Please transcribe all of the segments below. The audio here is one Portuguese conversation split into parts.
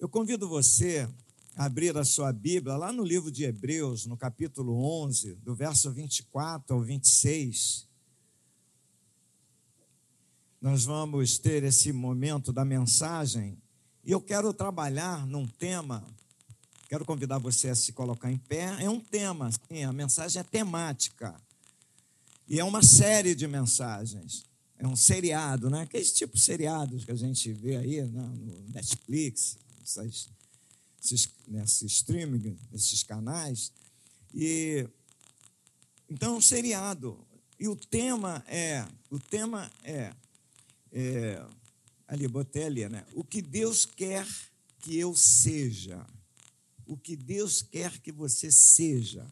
Eu convido você a abrir a sua Bíblia lá no livro de Hebreus, no capítulo 11, do verso 24 ao 26. Nós vamos ter esse momento da mensagem e eu quero trabalhar num tema. Quero convidar você a se colocar em pé. É um tema, sim, a mensagem é temática. E é uma série de mensagens. É um seriado, né? Aqueles tipos de seriados que a gente vê aí né? no Netflix, essas, esses, nesse streaming, nesses canais. E então um seriado. E o tema é, o tema é, é ali, botei ali, né? O que Deus quer que eu seja. O que Deus quer que você seja.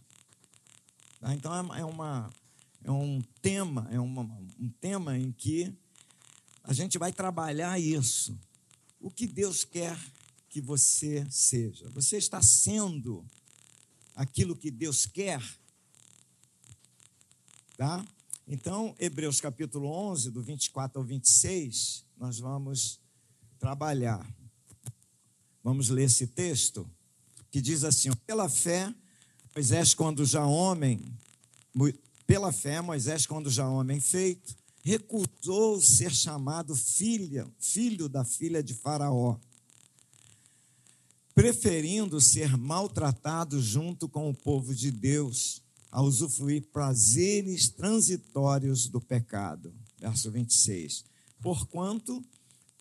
Tá? Então é, é uma é um tema, é uma, um tema em que a gente vai trabalhar isso. O que Deus quer que você seja? Você está sendo aquilo que Deus quer? Tá? Então, Hebreus capítulo 11, do 24 ao 26, nós vamos trabalhar. Vamos ler esse texto que diz assim: Pela fé, Moisés, quando já homem, pela fé, Moisés, quando já homem feito, recusou ser chamado filha, filho da filha de Faraó, preferindo ser maltratado junto com o povo de Deus, a usufruir prazeres transitórios do pecado. Verso 26. Porquanto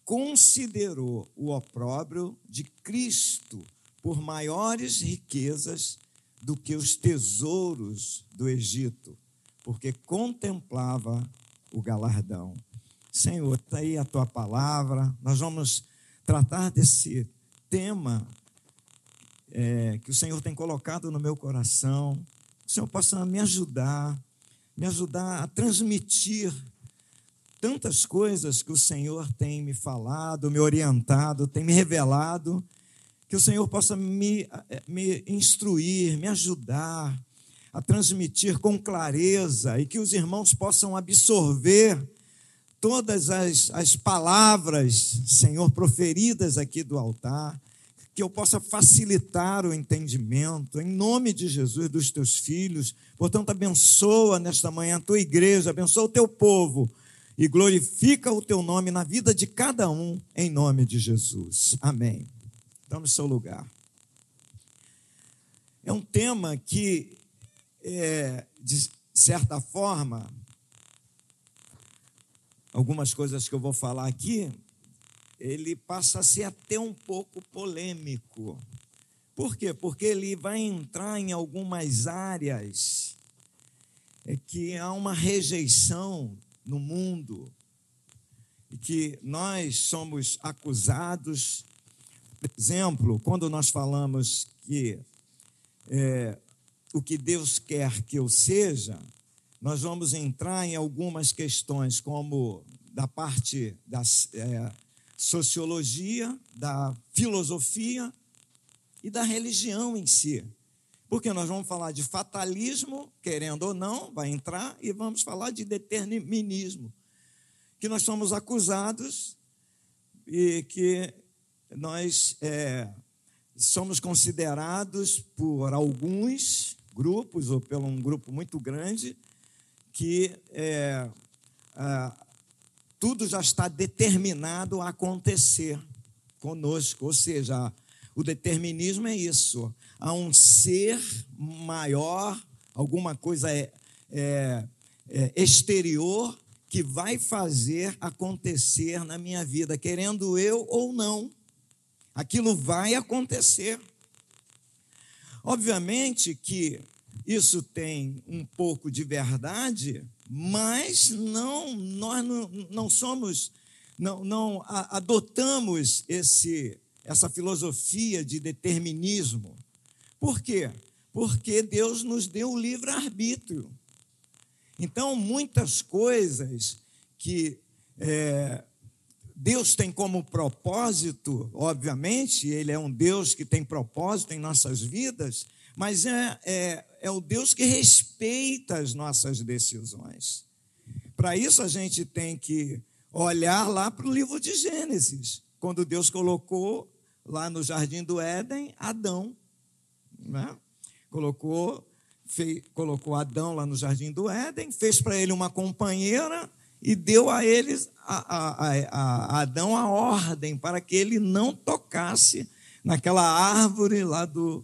considerou o opróbrio de Cristo por maiores riquezas do que os tesouros do Egito porque contemplava o galardão. Senhor, está aí a tua palavra, nós vamos tratar desse tema é, que o Senhor tem colocado no meu coração. Que o Senhor possa me ajudar, me ajudar a transmitir tantas coisas que o Senhor tem me falado, me orientado, tem me revelado. Que o Senhor possa me, me instruir, me ajudar a transmitir com clareza e que os irmãos possam absorver todas as, as palavras, Senhor, proferidas aqui do altar, que eu possa facilitar o entendimento, em nome de Jesus, dos teus filhos. Portanto, abençoa nesta manhã a tua igreja, abençoa o teu povo e glorifica o teu nome na vida de cada um, em nome de Jesus. Amém. Tome seu lugar. É um tema que é, de certa forma, algumas coisas que eu vou falar aqui, ele passa a ser até um pouco polêmico. Por quê? Porque ele vai entrar em algumas áreas é que há uma rejeição no mundo e que nós somos acusados. Por exemplo, quando nós falamos que é, o que Deus quer que eu seja, nós vamos entrar em algumas questões, como da parte da é, sociologia, da filosofia e da religião em si. Porque nós vamos falar de fatalismo, querendo ou não, vai entrar, e vamos falar de determinismo, que nós somos acusados e que nós é, somos considerados por alguns grupos, ou pelo um grupo muito grande, que é, é, tudo já está determinado a acontecer conosco. Ou seja, o determinismo é isso. Há um ser maior, alguma coisa é, é, é exterior que vai fazer acontecer na minha vida, querendo eu ou não. Aquilo vai acontecer. Obviamente que isso tem um pouco de verdade, mas não nós não, não somos não, não adotamos esse essa filosofia de determinismo. Por quê? Porque Deus nos deu o livre arbítrio. Então muitas coisas que é, Deus tem como propósito, obviamente, Ele é um Deus que tem propósito em nossas vidas, mas é, é, é o Deus que respeita as nossas decisões. Para isso, a gente tem que olhar lá para o livro de Gênesis, quando Deus colocou lá no jardim do Éden Adão. Né? Colocou, colocou Adão lá no jardim do Éden, fez para ele uma companheira e deu a eles, a, a, a, a Adão, a ordem para que ele não tocasse naquela árvore lá do,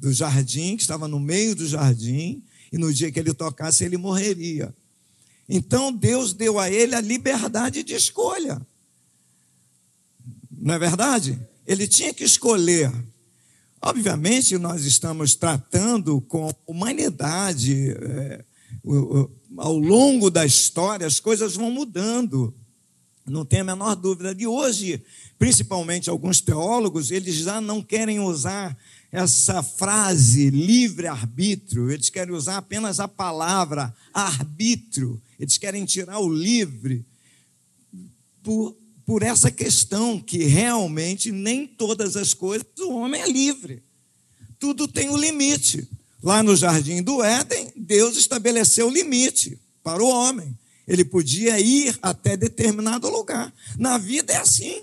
do jardim, que estava no meio do jardim, e no dia que ele tocasse, ele morreria. Então Deus deu a ele a liberdade de escolha. Não é verdade? Ele tinha que escolher. Obviamente, nós estamos tratando com humanidade. É, o, o, ao longo da história, as coisas vão mudando. Não tem a menor dúvida. De hoje, principalmente alguns teólogos, eles já não querem usar essa frase livre-arbítrio, eles querem usar apenas a palavra arbítrio, eles querem tirar o livre por, por essa questão que realmente nem todas as coisas o homem é livre. Tudo tem um limite. Lá no jardim do Éden, Deus estabeleceu o limite para o homem. Ele podia ir até determinado lugar. Na vida é assim.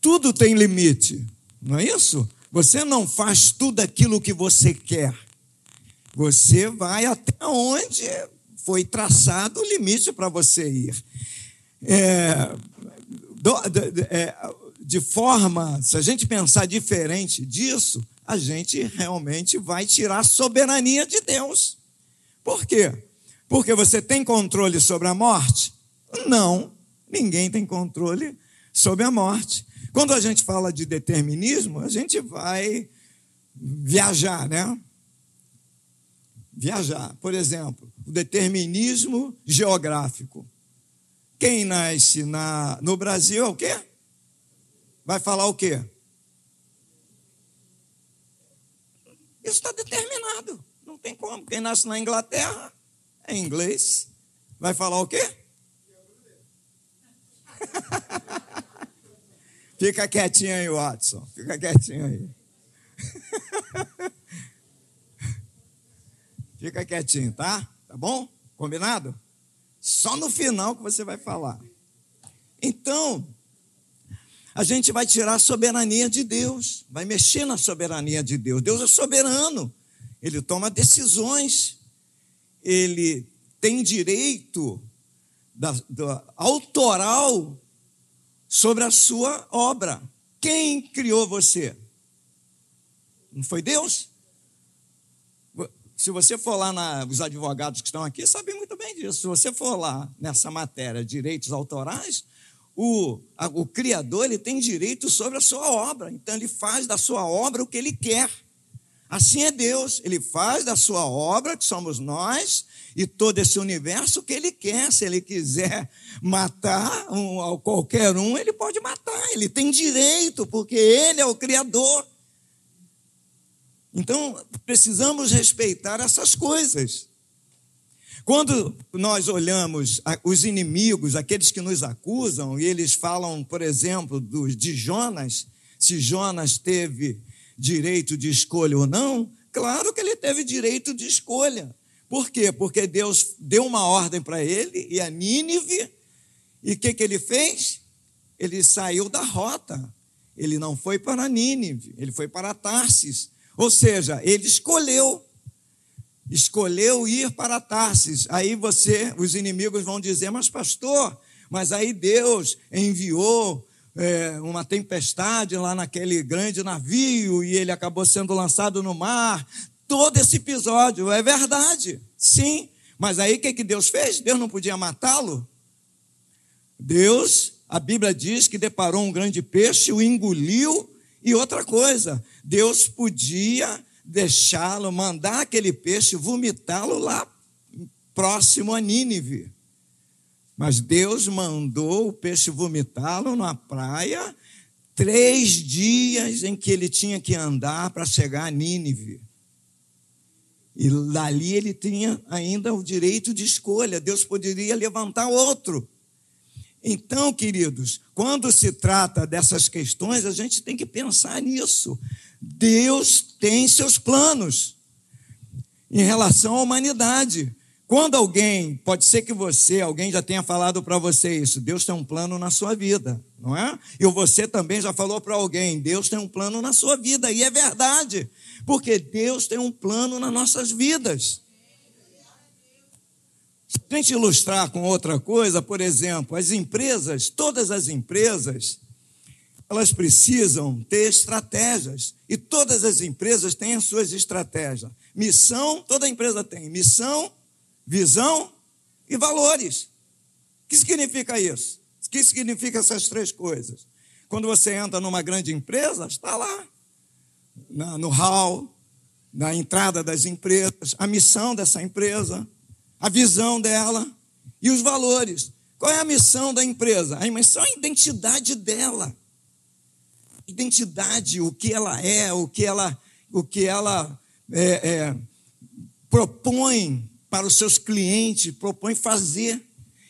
Tudo tem limite, não é isso? Você não faz tudo aquilo que você quer. Você vai até onde foi traçado o limite para você ir. É, é, de forma, se a gente pensar diferente disso, a gente realmente vai tirar a soberania de Deus. Por quê? Porque você tem controle sobre a morte? Não, ninguém tem controle sobre a morte. Quando a gente fala de determinismo, a gente vai viajar, né? Viajar. Por exemplo, o determinismo geográfico. Quem nasce na, no Brasil é o quê? Vai falar o quê? Isso está determinado. Não tem como. Quem nasce na Inglaterra é inglês. Vai falar o quê? Fica quietinho aí, Watson. Fica quietinho aí. Fica quietinho, tá? Tá bom? Combinado? Só no final que você vai falar. Então, a gente vai tirar a soberania de Deus, vai mexer na soberania de Deus. Deus é soberano, ele toma decisões, ele tem direito da, da autoral sobre a sua obra. Quem criou você? Não foi Deus? Se você for lá, na, os advogados que estão aqui sabem muito bem disso. Se você for lá nessa matéria, direitos autorais, o, a, o Criador ele tem direito sobre a sua obra. Então ele faz da sua obra o que ele quer. Assim é Deus. Ele faz da sua obra, que somos nós, e todo esse universo que ele quer. Se ele quiser matar um, qualquer um, ele pode matar. Ele tem direito, porque ele é o Criador. Então, precisamos respeitar essas coisas. Quando nós olhamos os inimigos, aqueles que nos acusam, e eles falam, por exemplo, de Jonas, se Jonas teve direito de escolha ou não, claro que ele teve direito de escolha. Por quê? Porque Deus deu uma ordem para ele e a Nínive, e o que, que ele fez? Ele saiu da rota. Ele não foi para Nínive, ele foi para Tarsis. Ou seja, ele escolheu. Escolheu ir para Tarsis. Aí você, os inimigos vão dizer, mas pastor, mas aí Deus enviou é, uma tempestade lá naquele grande navio e ele acabou sendo lançado no mar todo esse episódio. É verdade, sim. Mas aí o que, que Deus fez? Deus não podia matá-lo? Deus, a Bíblia diz que deparou um grande peixe, o engoliu. E outra coisa, Deus podia deixá-lo, mandar aquele peixe, vomitá-lo lá próximo a Nínive. Mas Deus mandou o peixe vomitá-lo na praia, três dias em que ele tinha que andar para chegar a Nínive. E dali ele tinha ainda o direito de escolha, Deus poderia levantar outro. Então, queridos, quando se trata dessas questões, a gente tem que pensar nisso. Deus tem seus planos em relação à humanidade. Quando alguém, pode ser que você, alguém já tenha falado para você isso, Deus tem um plano na sua vida, não é? E você também já falou para alguém, Deus tem um plano na sua vida, e é verdade, porque Deus tem um plano nas nossas vidas. Se a gente ilustrar com outra coisa, por exemplo, as empresas, todas as empresas, elas precisam ter estratégias. E todas as empresas têm as suas estratégias. Missão, toda empresa tem. Missão, visão e valores. O que significa isso? O que significa essas três coisas? Quando você entra numa grande empresa, está lá, no hall, na entrada das empresas, a missão dessa empresa, a visão dela e os valores. Qual é a missão da empresa? A missão é a identidade dela. Identidade, o que ela é, o que ela, o que ela é, é, propõe para os seus clientes, propõe fazer.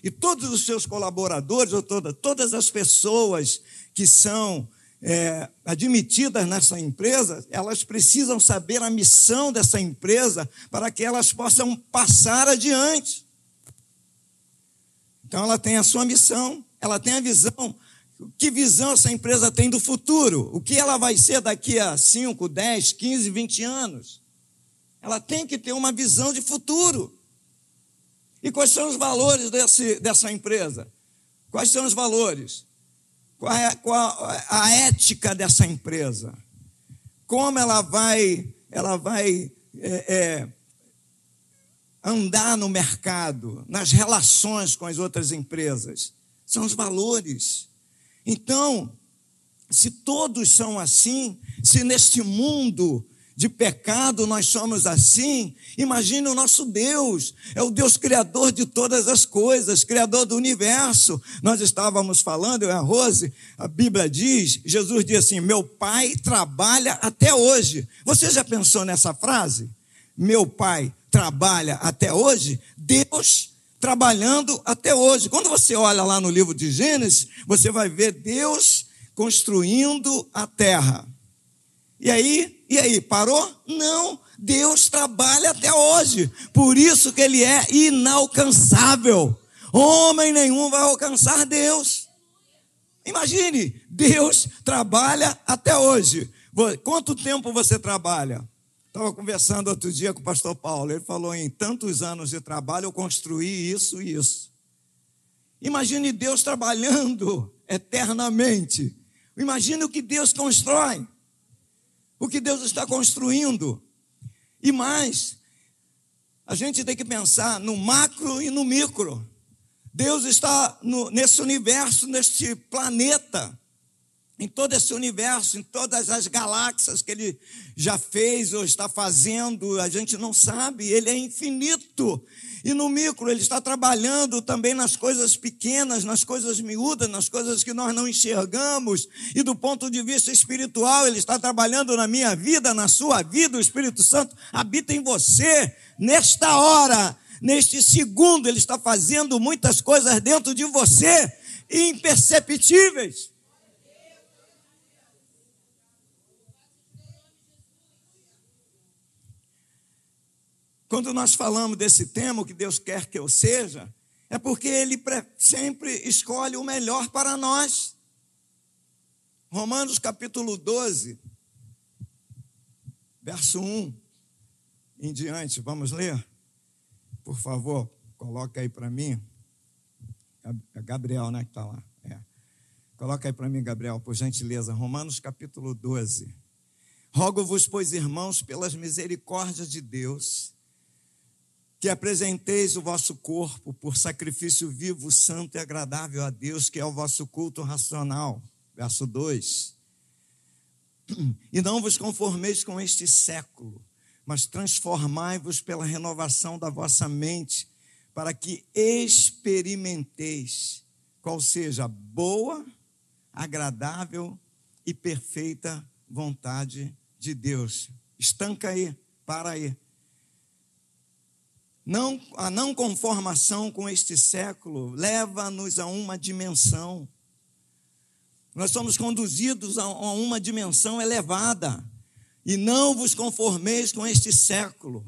E todos os seus colaboradores, ou toda, todas as pessoas que são é, admitidas nessa empresa, elas precisam saber a missão dessa empresa para que elas possam passar adiante. Então, ela tem a sua missão, ela tem a visão. Que visão essa empresa tem do futuro? O que ela vai ser daqui a 5, 10, 15, 20 anos? Ela tem que ter uma visão de futuro. E quais são os valores desse, dessa empresa? Quais são os valores? Qual é, qual a ética dessa empresa? Como ela vai, ela vai é, é, andar no mercado, nas relações com as outras empresas? São os valores. Então, se todos são assim, se neste mundo de pecado nós somos assim, imagine o nosso Deus, é o Deus criador de todas as coisas, criador do universo. Nós estávamos falando, eu e a Rose, a Bíblia diz, Jesus diz assim: Meu pai trabalha até hoje. Você já pensou nessa frase? Meu pai trabalha até hoje? Deus trabalhando até hoje. Quando você olha lá no livro de Gênesis, você vai ver Deus construindo a terra. E aí, e aí, parou? Não, Deus trabalha até hoje. Por isso que ele é inalcançável. Homem nenhum vai alcançar Deus. Imagine, Deus trabalha até hoje. Quanto tempo você trabalha? Estava conversando outro dia com o pastor Paulo. Ele falou: em tantos anos de trabalho eu construí isso e isso. Imagine Deus trabalhando eternamente. Imagine o que Deus constrói o que Deus está construindo. E mais, a gente tem que pensar no macro e no micro. Deus está no, nesse universo, neste planeta, em todo esse universo, em todas as galáxias que Ele já fez ou está fazendo, a gente não sabe, Ele é infinito. E no micro, ele está trabalhando também nas coisas pequenas, nas coisas miúdas, nas coisas que nós não enxergamos. E do ponto de vista espiritual, ele está trabalhando na minha vida, na sua vida. O Espírito Santo habita em você. Nesta hora, neste segundo, ele está fazendo muitas coisas dentro de você, imperceptíveis. Quando nós falamos desse tema, o que Deus quer que eu seja, é porque Ele sempre escolhe o melhor para nós. Romanos capítulo 12, verso 1 em diante, vamos ler? Por favor, coloca aí para mim. É Gabriel, né, que está lá. É. Coloca aí para mim, Gabriel, por gentileza. Romanos capítulo 12. Rogo-vos, pois, irmãos, pelas misericórdias de Deus, que apresenteis o vosso corpo por sacrifício vivo, santo e agradável a Deus, que é o vosso culto racional. Verso 2. E não vos conformeis com este século, mas transformai-vos pela renovação da vossa mente, para que experimenteis qual seja a boa, agradável e perfeita vontade de Deus. Estanca aí, para aí. Não, a não conformação com este século leva-nos a uma dimensão. Nós somos conduzidos a uma dimensão elevada. E não vos conformeis com este século,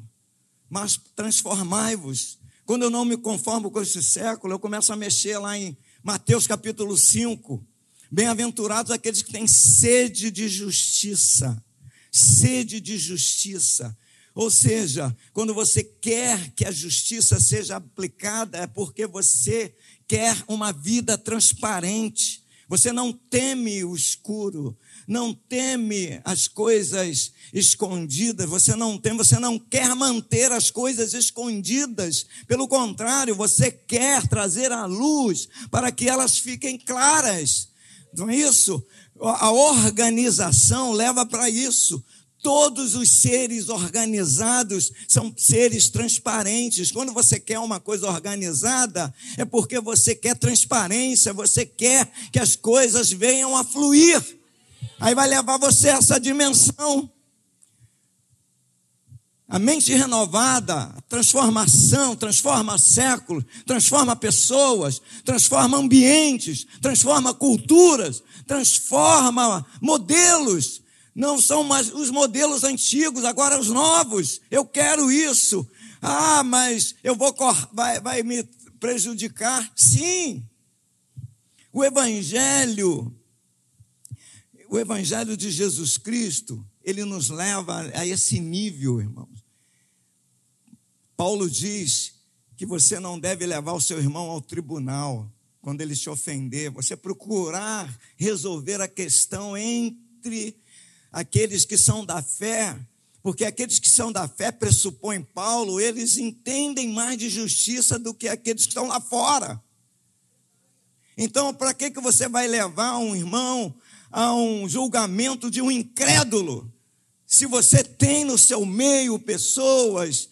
mas transformai-vos Quando eu não me conformo com esse século, eu começo a mexer lá em Mateus capítulo 5. Bem-aventurados aqueles que têm sede de justiça. Sede de justiça. Ou seja, quando você quer que a justiça seja aplicada, é porque você quer uma vida transparente. Você não teme o escuro, não teme as coisas escondidas, você não tem, você não quer manter as coisas escondidas. Pelo contrário, você quer trazer à luz para que elas fiquem claras. Não é isso? A organização leva para isso. Todos os seres organizados são seres transparentes. Quando você quer uma coisa organizada, é porque você quer transparência, você quer que as coisas venham a fluir. Aí vai levar você a essa dimensão. A mente renovada, transformação, transforma séculos, transforma pessoas, transforma ambientes, transforma culturas, transforma modelos. Não são mais os modelos antigos, agora os novos. Eu quero isso. Ah, mas eu vou vai, vai me prejudicar? Sim. O evangelho o Evangelho de Jesus Cristo, ele nos leva a esse nível, irmãos. Paulo diz que você não deve levar o seu irmão ao tribunal quando ele te ofender, você procurar resolver a questão entre aqueles que são da fé, porque aqueles que são da fé, pressupõem Paulo, eles entendem mais de justiça do que aqueles que estão lá fora. Então, para que, que você vai levar um irmão a um julgamento de um incrédulo. Se você tem no seu meio pessoas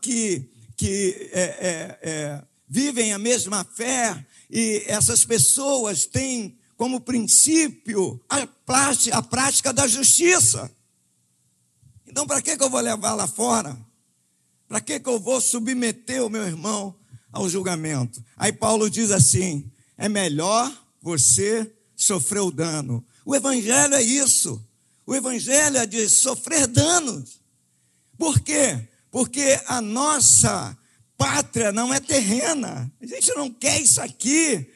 que, que é, é, é, vivem a mesma fé e essas pessoas têm como princípio a prática, a prática da justiça. Então, para que, que eu vou levar lá fora? Para que, que eu vou submeter o meu irmão ao julgamento? Aí Paulo diz assim: é melhor você sofreu dano. O Evangelho é isso. O Evangelho é de sofrer danos. Por quê? Porque a nossa pátria não é terrena. A gente não quer isso aqui.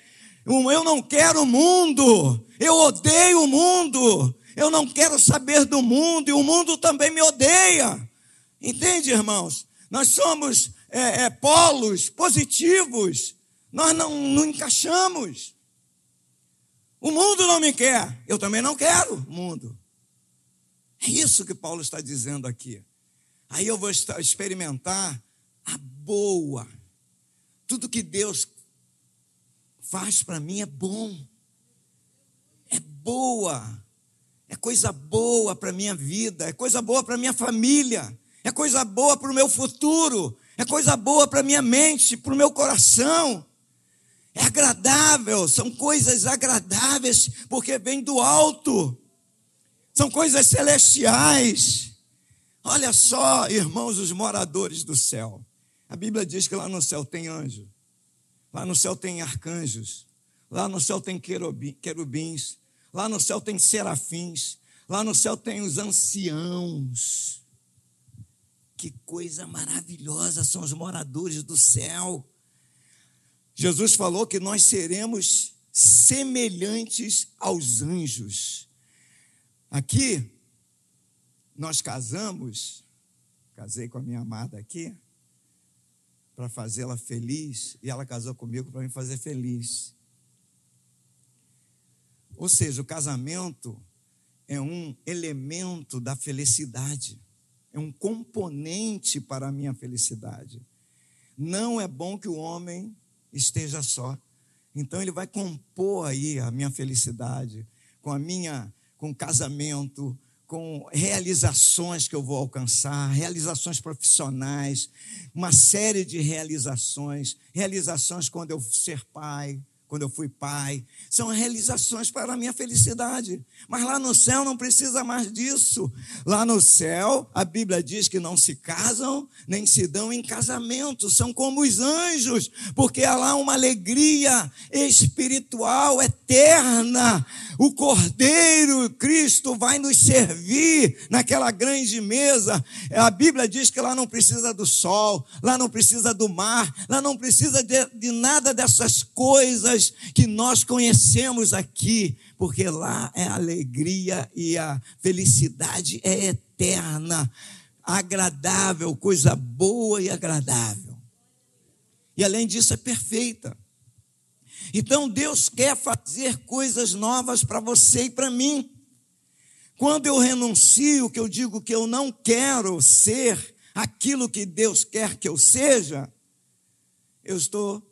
Eu não quero o mundo. Eu odeio o mundo. Eu não quero saber do mundo. E o mundo também me odeia. Entende, irmãos? Nós somos é, é, polos positivos. Nós não, não encaixamos. O mundo não me quer, eu também não quero o mundo. É isso que Paulo está dizendo aqui. Aí eu vou experimentar a boa. Tudo que Deus faz para mim é bom. É boa. É coisa boa para minha vida, é coisa boa para minha família, é coisa boa para o meu futuro, é coisa boa para minha mente, para o meu coração. É agradável, são coisas agradáveis, porque vem do alto. São coisas celestiais. Olha só, irmãos, os moradores do céu. A Bíblia diz que lá no céu tem anjo, lá no céu tem arcanjos, lá no céu tem querubins, lá no céu tem serafins, lá no céu tem os anciãos. Que coisa maravilhosa são os moradores do céu. Jesus falou que nós seremos semelhantes aos anjos. Aqui, nós casamos, casei com a minha amada aqui, para fazê-la feliz, e ela casou comigo para me fazer feliz. Ou seja, o casamento é um elemento da felicidade, é um componente para a minha felicidade. Não é bom que o homem esteja só. Então ele vai compor aí a minha felicidade com a minha com o casamento, com realizações que eu vou alcançar, realizações profissionais, uma série de realizações, realizações quando eu ser pai, quando eu fui pai. São realizações para a minha felicidade. Mas lá no céu não precisa mais disso. Lá no céu, a Bíblia diz que não se casam, nem se dão em casamento. São como os anjos, porque há lá uma alegria espiritual eterna. O Cordeiro Cristo vai nos servir naquela grande mesa. A Bíblia diz que lá não precisa do sol, lá não precisa do mar, lá não precisa de, de nada dessas coisas que nós conhecemos aqui, porque lá é alegria e a felicidade é eterna, agradável, coisa boa e agradável. E além disso, é perfeita. Então Deus quer fazer coisas novas para você e para mim. Quando eu renuncio, que eu digo que eu não quero ser aquilo que Deus quer que eu seja, eu estou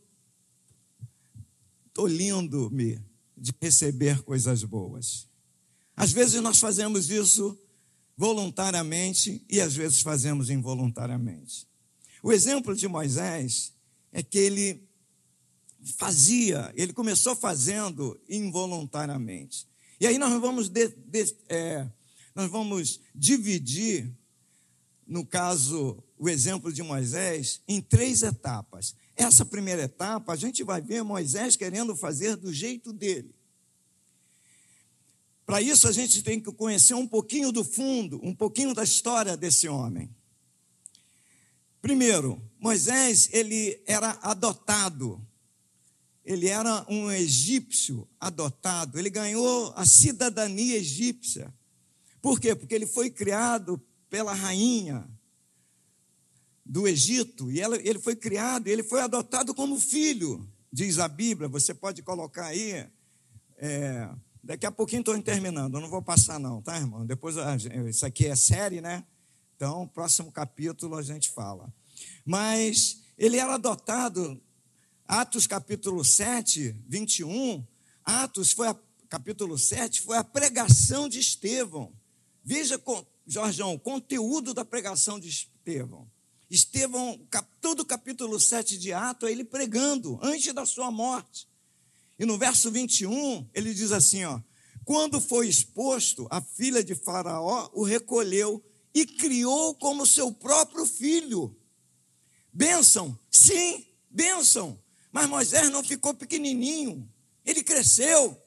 tolindo-me de receber coisas boas. Às vezes nós fazemos isso voluntariamente e às vezes fazemos involuntariamente. O exemplo de Moisés é que ele fazia, ele começou fazendo involuntariamente. E aí nós vamos, de, de, é, nós vamos dividir, no caso, o exemplo de Moisés, em três etapas. Essa primeira etapa, a gente vai ver Moisés querendo fazer do jeito dele. Para isso, a gente tem que conhecer um pouquinho do fundo, um pouquinho da história desse homem. Primeiro, Moisés, ele era adotado. Ele era um egípcio adotado. Ele ganhou a cidadania egípcia. Por quê? Porque ele foi criado pela rainha do Egito, e ela, ele foi criado, ele foi adotado como filho, diz a Bíblia. Você pode colocar aí. É, daqui a pouquinho estou terminando, eu não vou passar, não, tá, irmão? Depois, isso aqui é série, né? Então, próximo capítulo a gente fala. Mas ele era adotado, Atos capítulo 7, 21. Atos foi a, capítulo 7 foi a pregação de Estevão. Veja, Jorjão, o conteúdo da pregação de Estevão. Estevão, todo o capítulo 7 de Atos, é ele pregando antes da sua morte. E no verso 21, ele diz assim: ó, quando foi exposto, a filha de Faraó o recolheu e criou como seu próprio filho. Bênção, sim, bênção. Mas Moisés não ficou pequenininho, ele cresceu.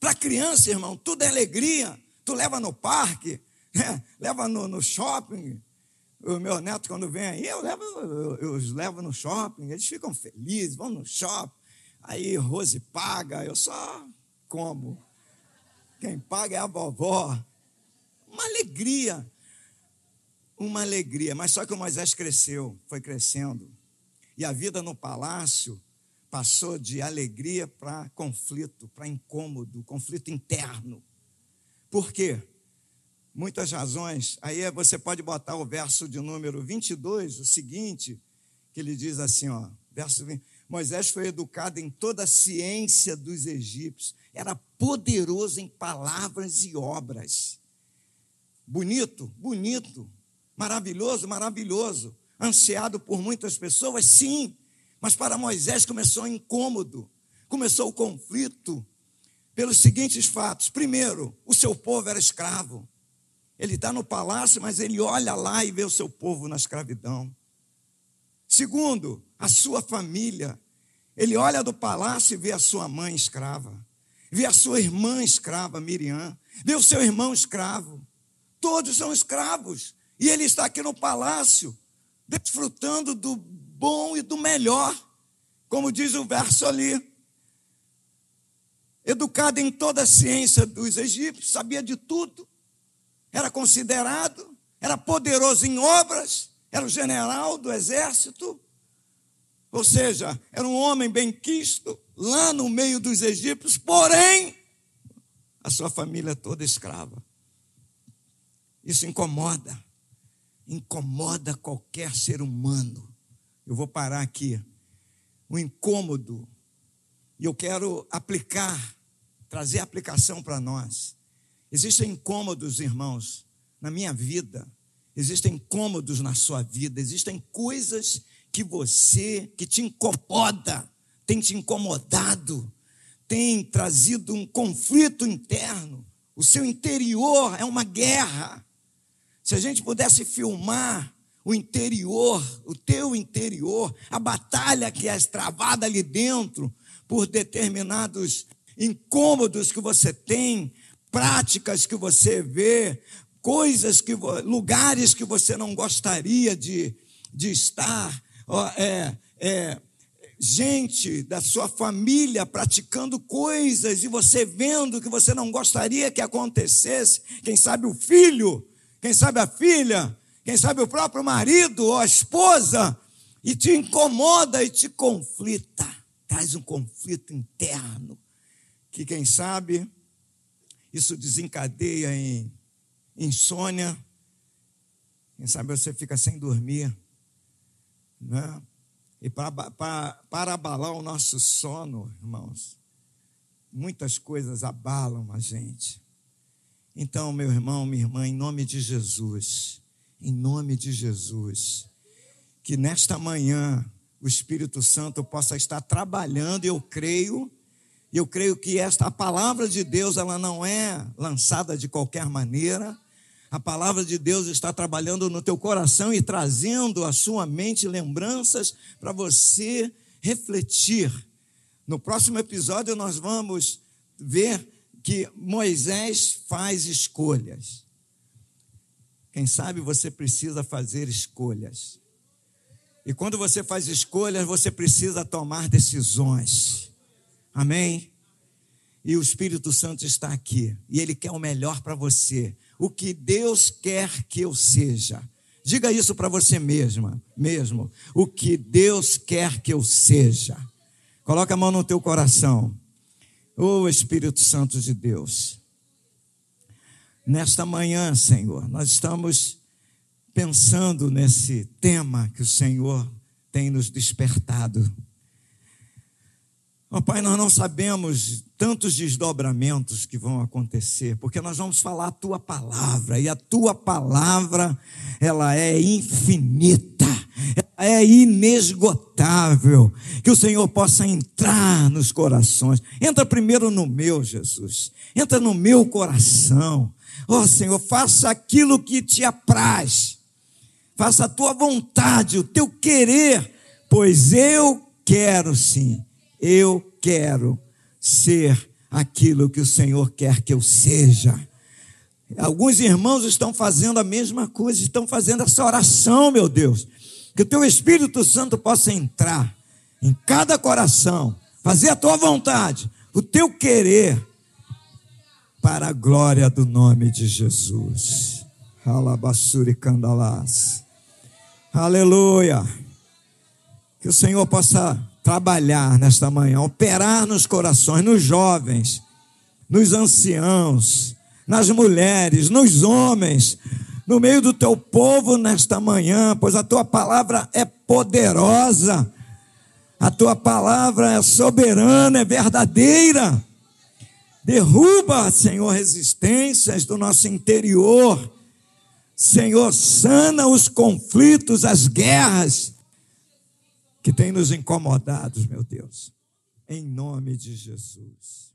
Para criança, irmão, tudo é alegria. Tu leva no parque, né? leva no, no shopping, o meu neto, quando vem aí, eu, levo, eu, eu os levo no shopping, eles ficam felizes, vão no shopping. Aí Rose paga, eu só como. Quem paga é a vovó. Uma alegria. Uma alegria. Mas só que o Moisés cresceu, foi crescendo. E a vida no palácio passou de alegria para conflito, para incômodo, conflito interno. Por quê? Muitas razões. Aí você pode botar o verso de número 22, o seguinte, que ele diz assim, ó, verso 20, Moisés foi educado em toda a ciência dos egípcios, era poderoso em palavras e obras. Bonito, bonito, maravilhoso, maravilhoso. Ansiado por muitas pessoas, sim, mas para Moisés começou incômodo, começou o conflito pelos seguintes fatos. Primeiro, o seu povo era escravo. Ele está no palácio, mas ele olha lá e vê o seu povo na escravidão. Segundo, a sua família. Ele olha do palácio e vê a sua mãe escrava, vê a sua irmã escrava, Miriam, vê o seu irmão escravo. Todos são escravos. E ele está aqui no palácio, desfrutando do bom e do melhor, como diz o verso ali. Educado em toda a ciência dos egípcios, sabia de tudo era considerado, era poderoso em obras, era o general do exército, ou seja, era um homem bem quisto lá no meio dos egípcios, porém, a sua família toda escrava. Isso incomoda, incomoda qualquer ser humano. Eu vou parar aqui. O incômodo, e eu quero aplicar, trazer aplicação para nós. Existem incômodos, irmãos, na minha vida. Existem incômodos na sua vida. Existem coisas que você, que te incomoda, tem te incomodado. tem trazido um conflito interno. O seu interior é uma guerra. Se a gente pudesse filmar o interior, o teu interior, a batalha que é travada ali dentro por determinados incômodos que você tem, práticas que você vê, coisas que lugares que você não gostaria de, de estar, é, é, gente da sua família praticando coisas e você vendo que você não gostaria que acontecesse, quem sabe o filho, quem sabe a filha, quem sabe o próprio marido ou a esposa, e te incomoda e te conflita, traz um conflito interno, que quem sabe isso desencadeia em insônia, quem sabe você fica sem dormir, né? E para, abalar o nosso sono, irmãos, muitas coisas abalam a gente. Então, meu irmão, minha irmã, em nome de Jesus, em nome de Jesus, que nesta manhã o Espírito Santo possa estar trabalhando, eu creio, eu creio que esta a palavra de Deus, ela não é lançada de qualquer maneira. A palavra de Deus está trabalhando no teu coração e trazendo à sua mente lembranças para você refletir. No próximo episódio nós vamos ver que Moisés faz escolhas. Quem sabe você precisa fazer escolhas. E quando você faz escolhas, você precisa tomar decisões. Amém? E o Espírito Santo está aqui. E Ele quer o melhor para você. O que Deus quer que eu seja. Diga isso para você mesma, mesmo. O que Deus quer que eu seja. Coloca a mão no teu coração. Oh Espírito Santo de Deus. Nesta manhã, Senhor, nós estamos pensando nesse tema que o Senhor tem nos despertado. Oh, Pai, nós não sabemos tantos desdobramentos que vão acontecer, porque nós vamos falar a tua palavra, e a tua palavra, ela é infinita, ela é inesgotável. Que o Senhor possa entrar nos corações. Entra primeiro no meu, Jesus. Entra no meu coração. Oh, Senhor, faça aquilo que te apraz. Faça a tua vontade, o teu querer, pois eu quero sim eu quero ser aquilo que o Senhor quer que eu seja. Alguns irmãos estão fazendo a mesma coisa, estão fazendo essa oração, meu Deus. Que o teu Espírito Santo possa entrar em cada coração, fazer a tua vontade, o teu querer, para a glória do nome de Jesus. Alabassuri candalás. Aleluia. Que o Senhor possa trabalhar nesta manhã, operar nos corações, nos jovens, nos anciãos, nas mulheres, nos homens, no meio do teu povo nesta manhã, pois a tua palavra é poderosa, a tua palavra é soberana, é verdadeira. Derruba, Senhor, resistências do nosso interior. Senhor, sana os conflitos, as guerras que tem nos incomodado, meu Deus. Em nome de Jesus.